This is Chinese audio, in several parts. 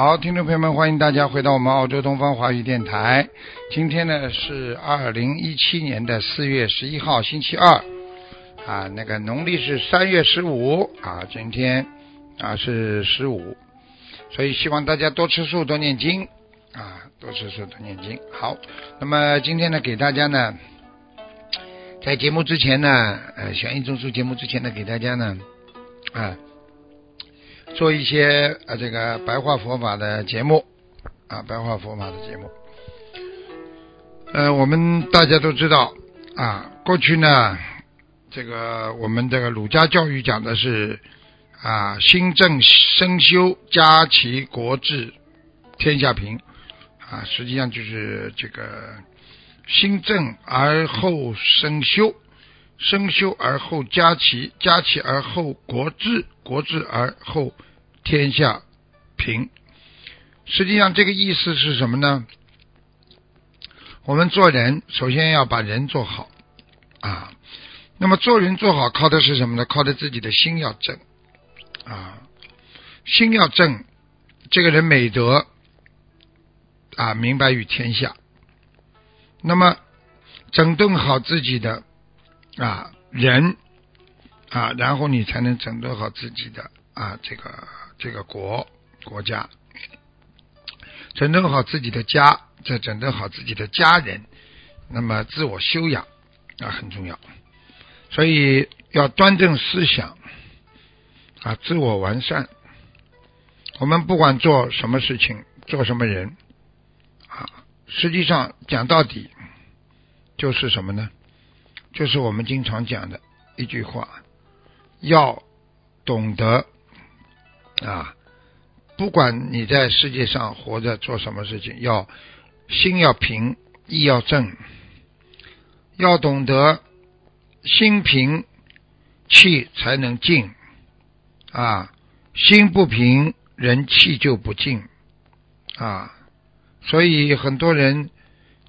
好，听众朋友们，欢迎大家回到我们澳洲东方华语电台。今天呢是二零一七年的四月十一号，星期二啊，那个农历是三月十五啊，今天啊是十五，所以希望大家多吃素，多念经啊，多吃素，多念经。好，那么今天呢，给大家呢，在节目之前呢，呃，悬疑中枢节目之前呢，给大家呢啊。做一些呃这个白话佛法的节目啊，白话佛法的节目。呃，我们大家都知道啊，过去呢，这个我们这个儒家教育讲的是啊，心正身修，家齐国治，天下平啊，实际上就是这个心正而后身修，身修而后家齐，家齐而后国治。国治而后天下平，实际上这个意思是什么呢？我们做人首先要把人做好啊，那么做人做好靠的是什么呢？靠的自己的心要正啊，心要正，这个人美德啊明白于天下。那么整顿好自己的啊人。啊，然后你才能整顿好自己的啊，这个这个国国家，整顿好自己的家，再整顿好自己的家人，那么自我修养啊很重要，所以要端正思想啊，自我完善。我们不管做什么事情，做什么人啊，实际上讲到底就是什么呢？就是我们经常讲的一句话。要懂得啊，不管你在世界上活着做什么事情，要心要平，意要正，要懂得心平气才能静啊，心不平人气就不静啊，所以很多人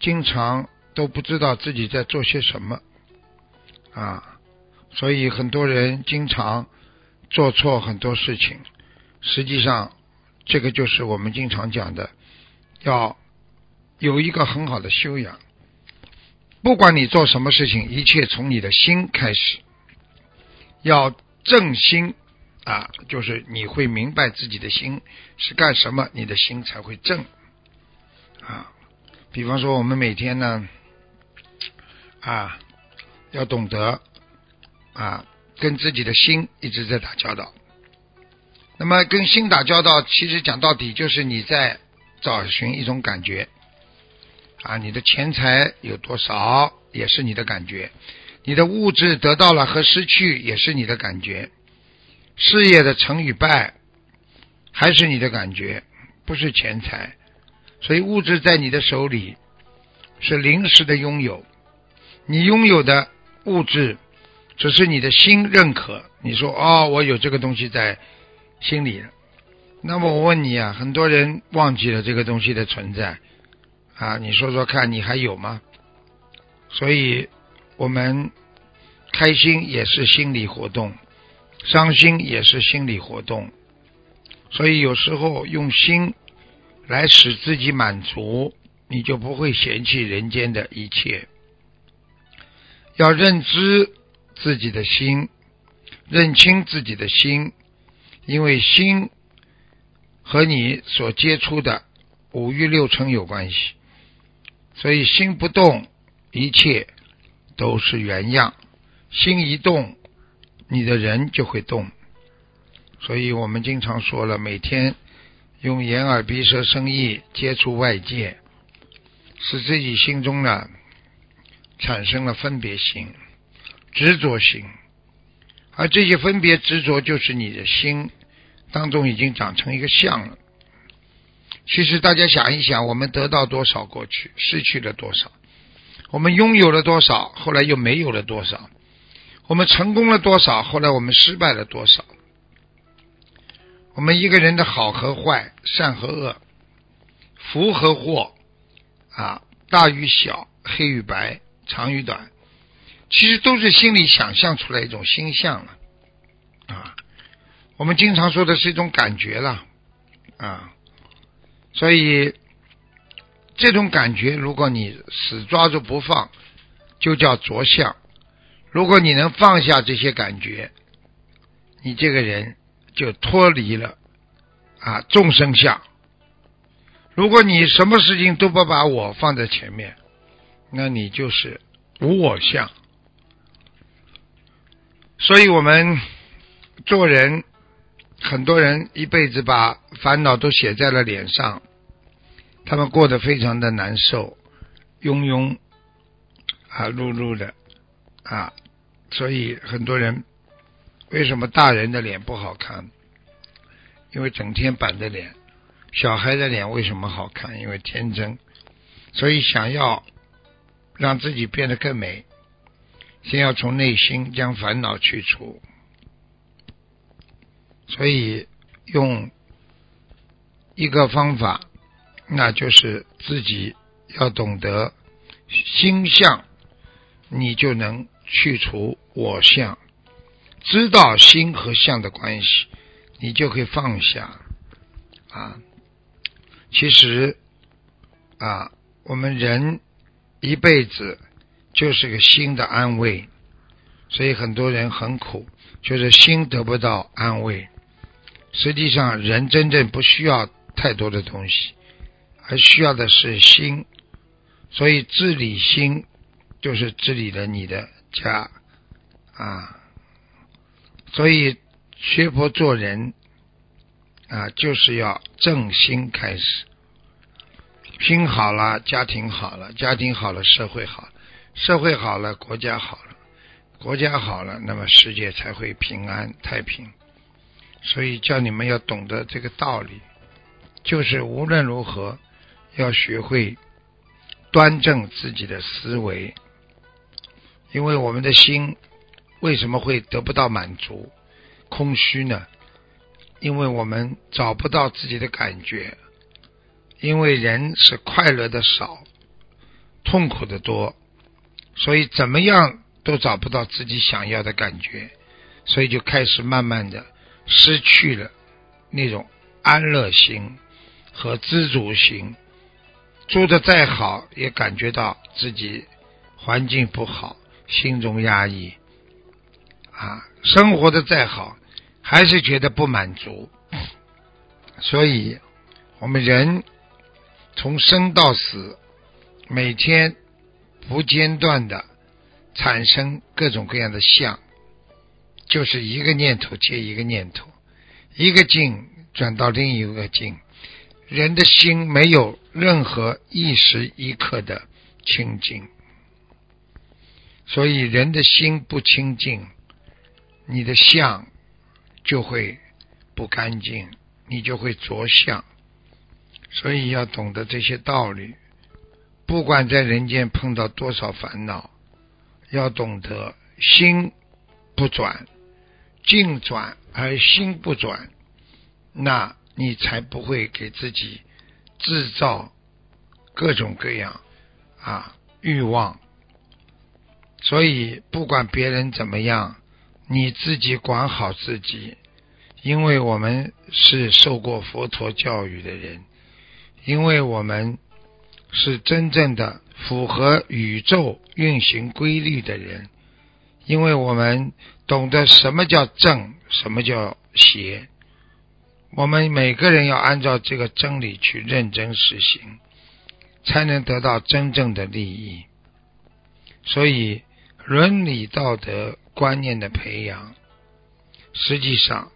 经常都不知道自己在做些什么啊。所以很多人经常做错很多事情，实际上这个就是我们经常讲的，要有一个很好的修养。不管你做什么事情，一切从你的心开始，要正心啊，就是你会明白自己的心是干什么，你的心才会正啊。比方说，我们每天呢啊，要懂得。啊，跟自己的心一直在打交道。那么跟心打交道，其实讲到底就是你在找寻一种感觉。啊，你的钱财有多少也是你的感觉，你的物质得到了和失去也是你的感觉，事业的成与败还是你的感觉，不是钱财。所以物质在你的手里是临时的拥有，你拥有的物质。只是你的心认可，你说哦，我有这个东西在心里。那么我问你啊，很多人忘记了这个东西的存在啊，你说说看，你还有吗？所以，我们开心也是心理活动，伤心也是心理活动。所以有时候用心来使自己满足，你就不会嫌弃人间的一切。要认知。自己的心，认清自己的心，因为心和你所接触的五欲六尘有关系，所以心不动，一切都是原样；心一动，你的人就会动。所以我们经常说了，每天用眼耳鼻舌身意接触外界，使自己心中呢产生了分别心。执着心而这些分别执着，就是你的心当中已经长成一个相了。其实大家想一想，我们得到多少过去，失去了多少？我们拥有了多少，后来又没有了多少？我们成功了多少，后来我们失败了多少？我们一个人的好和坏，善和恶，福和祸，啊，大与小，黑与白，长与短，其实都是心里想象出来一种心象了，啊，我们经常说的是一种感觉了，啊，所以这种感觉，如果你死抓住不放，就叫着相；如果你能放下这些感觉，你这个人。就脱离了啊众生相。如果你什么事情都不把我放在前面，那你就是无我相。所以我们做人，很多人一辈子把烦恼都写在了脸上，他们过得非常的难受，庸庸啊碌碌的啊，所以很多人。为什么大人的脸不好看？因为整天板着脸。小孩的脸为什么好看？因为天真。所以想要让自己变得更美，先要从内心将烦恼去除。所以用一个方法，那就是自己要懂得心相，你就能去除我相。知道心和相的关系，你就可以放下啊。其实啊，我们人一辈子就是个心的安慰，所以很多人很苦，就是心得不到安慰。实际上，人真正不需要太多的东西，而需要的是心。所以，治理心就是治理了你的家啊。所以学佛做人啊，就是要正心开始。心好了，家庭好了，家庭好了，社会好，社会好了，国家好了，国家好了，那么世界才会平安太平。所以叫你们要懂得这个道理，就是无论如何要学会端正自己的思维，因为我们的心。为什么会得不到满足、空虚呢？因为我们找不到自己的感觉，因为人是快乐的少，痛苦的多，所以怎么样都找不到自己想要的感觉，所以就开始慢慢的失去了那种安乐心和知足心。住的再好，也感觉到自己环境不好，心中压抑。啊，生活的再好，还是觉得不满足，所以，我们人从生到死，每天不间断的产生各种各样的相，就是一个念头接一个念头，一个境转到另一个境，人的心没有任何一时一刻的清净，所以人的心不清净。你的相就会不干净，你就会着相，所以要懂得这些道理。不管在人间碰到多少烦恼，要懂得心不转，境转而心不转，那你才不会给自己制造各种各样啊欲望。所以不管别人怎么样。你自己管好自己，因为我们是受过佛陀教育的人，因为我们是真正的符合宇宙运行规律的人，因为我们懂得什么叫正，什么叫邪，我们每个人要按照这个真理去认真实行，才能得到真正的利益。所以伦理道德。观念的培养，实际上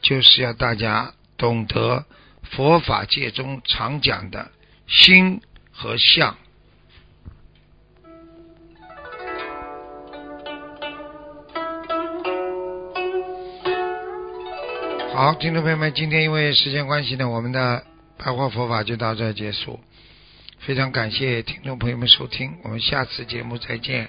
就是要大家懂得佛法界中常讲的心和相好，听众朋友们，今天因为时间关系呢，我们的白话佛法就到这结束，非常感谢听众朋友们收听，我们下次节目再见。